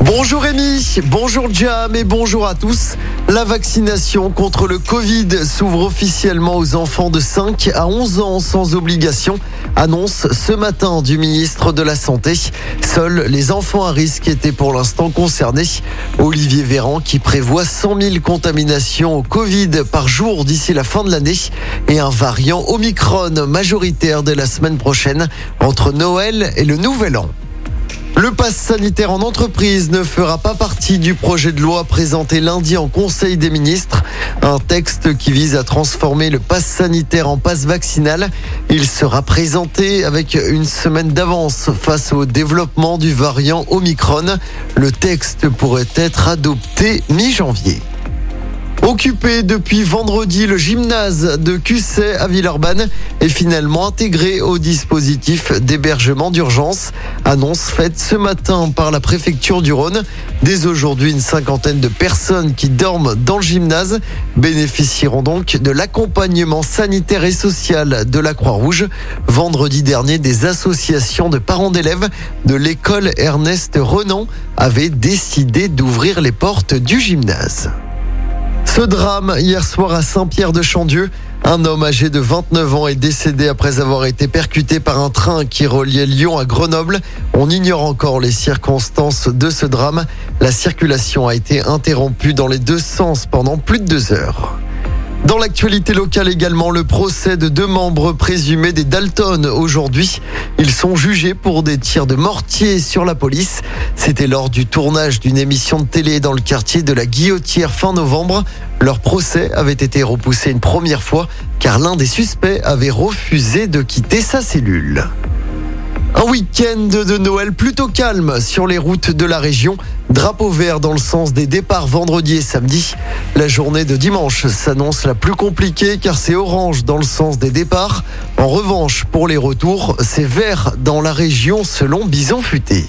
Bonjour Rémi, bonjour Jam et bonjour à tous. La vaccination contre le Covid s'ouvre officiellement aux enfants de 5 à 11 ans sans obligation, annonce ce matin du ministre de la Santé. Seuls les enfants à risque étaient pour l'instant concernés. Olivier Véran qui prévoit 100 000 contaminations au Covid par jour d'ici la fin de l'année et un variant Omicron majoritaire dès la semaine prochaine entre Noël et le Nouvel An. Le pass sanitaire en entreprise ne fera pas partie du projet de loi présenté lundi en Conseil des ministres. Un texte qui vise à transformer le pass sanitaire en passe vaccinal. Il sera présenté avec une semaine d'avance face au développement du variant Omicron. Le texte pourrait être adopté mi-janvier. Occupé depuis vendredi, le gymnase de Cusset à Villeurbanne est finalement intégré au dispositif d'hébergement d'urgence. Annonce faite ce matin par la préfecture du Rhône. Dès aujourd'hui, une cinquantaine de personnes qui dorment dans le gymnase bénéficieront donc de l'accompagnement sanitaire et social de la Croix-Rouge. Vendredi dernier, des associations de parents d'élèves de l'école Ernest Renan avaient décidé d'ouvrir les portes du gymnase. Ce drame hier soir à Saint-Pierre-de-Chandieu. Un homme âgé de 29 ans est décédé après avoir été percuté par un train qui reliait Lyon à Grenoble. On ignore encore les circonstances de ce drame. La circulation a été interrompue dans les deux sens pendant plus de deux heures. Dans l'actualité locale également, le procès de deux membres présumés des Dalton aujourd'hui. Ils sont jugés pour des tirs de mortier sur la police. C'était lors du tournage d'une émission de télé dans le quartier de la Guillotière fin novembre. Leur procès avait été repoussé une première fois car l'un des suspects avait refusé de quitter sa cellule. Un week-end de Noël plutôt calme sur les routes de la région. Drapeau vert dans le sens des départs vendredi et samedi. La journée de dimanche s'annonce la plus compliquée car c'est orange dans le sens des départs. En revanche, pour les retours, c'est vert dans la région selon Bison Futé.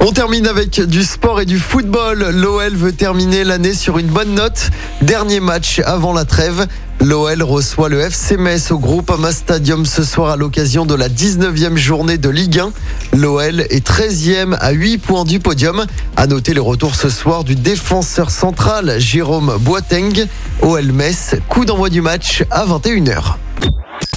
On termine avec du sport et du football. L'OL veut terminer l'année sur une bonne note. Dernier match avant la trêve. L'OL reçoit le FC Metz au groupe Ama Stadium ce soir à l'occasion de la 19e journée de Ligue 1. L'OL est 13e à 8 points du podium. À noter le retour ce soir du défenseur central Jérôme Boateng. OL Metz, coup d'envoi du match à 21h.